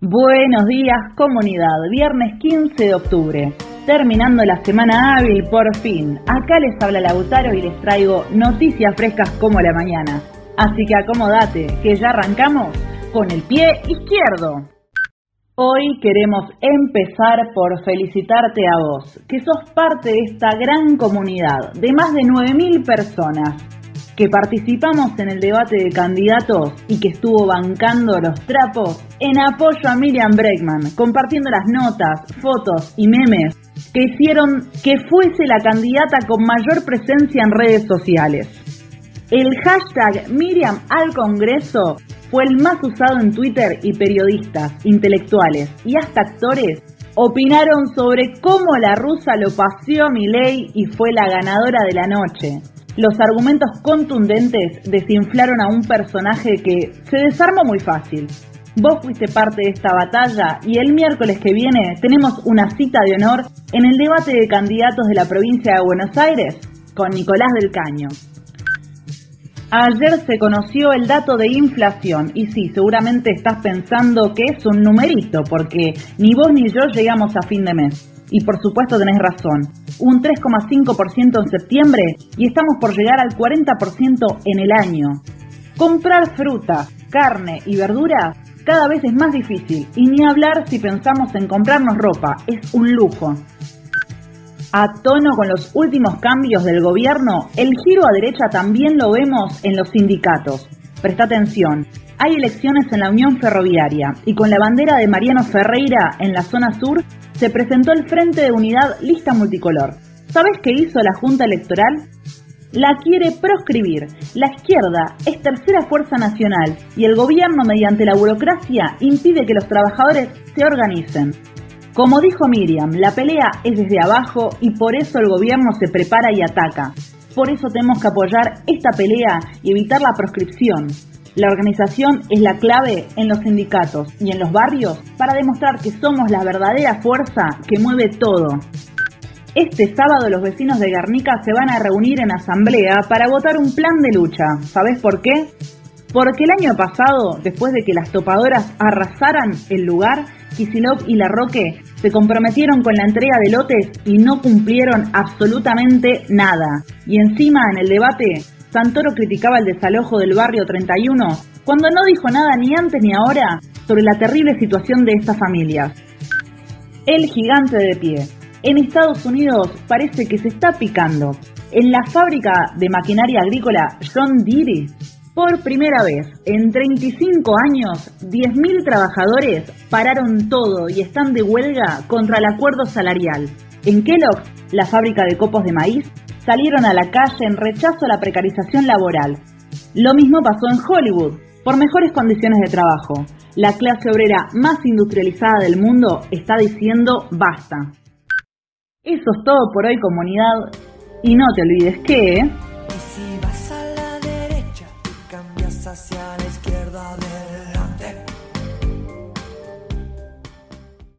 Buenos días comunidad, viernes 15 de octubre, terminando la semana hábil por fin. Acá les habla Lautaro y les traigo noticias frescas como la mañana. Así que acomodate, que ya arrancamos con el pie izquierdo. Hoy queremos empezar por felicitarte a vos, que sos parte de esta gran comunidad de más de 9.000 personas que participamos en el debate de candidatos y que estuvo bancando los trapos en apoyo a Miriam Bregman, compartiendo las notas, fotos y memes que hicieron que fuese la candidata con mayor presencia en redes sociales. El hashtag Miriam al Congreso fue el más usado en Twitter y periodistas, intelectuales y hasta actores opinaron sobre cómo la rusa lo paseó a Milei y fue la ganadora de la noche. Los argumentos contundentes desinflaron a un personaje que se desarmó muy fácil. Vos fuiste parte de esta batalla y el miércoles que viene tenemos una cita de honor en el debate de candidatos de la provincia de Buenos Aires con Nicolás del Caño. Ayer se conoció el dato de inflación y sí, seguramente estás pensando que es un numerito porque ni vos ni yo llegamos a fin de mes. Y por supuesto tenés razón, un 3,5% en septiembre y estamos por llegar al 40% en el año. Comprar fruta, carne y verdura cada vez es más difícil y ni hablar si pensamos en comprarnos ropa, es un lujo. A tono con los últimos cambios del gobierno, el giro a derecha también lo vemos en los sindicatos. Presta atención, hay elecciones en la Unión Ferroviaria y con la bandera de Mariano Ferreira en la zona sur se presentó el Frente de Unidad Lista Multicolor. ¿Sabes qué hizo la Junta Electoral? La quiere proscribir. La izquierda es tercera fuerza nacional y el gobierno mediante la burocracia impide que los trabajadores se organicen. Como dijo Miriam, la pelea es desde abajo y por eso el gobierno se prepara y ataca. Por eso tenemos que apoyar esta pelea y evitar la proscripción. La organización es la clave en los sindicatos y en los barrios para demostrar que somos la verdadera fuerza que mueve todo. Este sábado los vecinos de Guernica se van a reunir en asamblea para votar un plan de lucha. ¿Sabes por qué? Porque el año pasado, después de que las topadoras arrasaran el lugar, Kisilov y Larroque se comprometieron con la entrega de lotes y no cumplieron absolutamente nada. Y encima en el debate Santoro criticaba el desalojo del barrio 31 cuando no dijo nada ni antes ni ahora sobre la terrible situación de estas familias. El gigante de pie. En Estados Unidos parece que se está picando. En la fábrica de maquinaria agrícola John Deere, por primera vez en 35 años, 10.000 trabajadores pararon todo y están de huelga contra el acuerdo salarial. En Kellogg's, la fábrica de copos de maíz, salieron a la calle en rechazo a la precarización laboral. Lo mismo pasó en Hollywood, por mejores condiciones de trabajo. La clase obrera más industrializada del mundo está diciendo basta. Eso es todo por hoy comunidad y no te olvides que...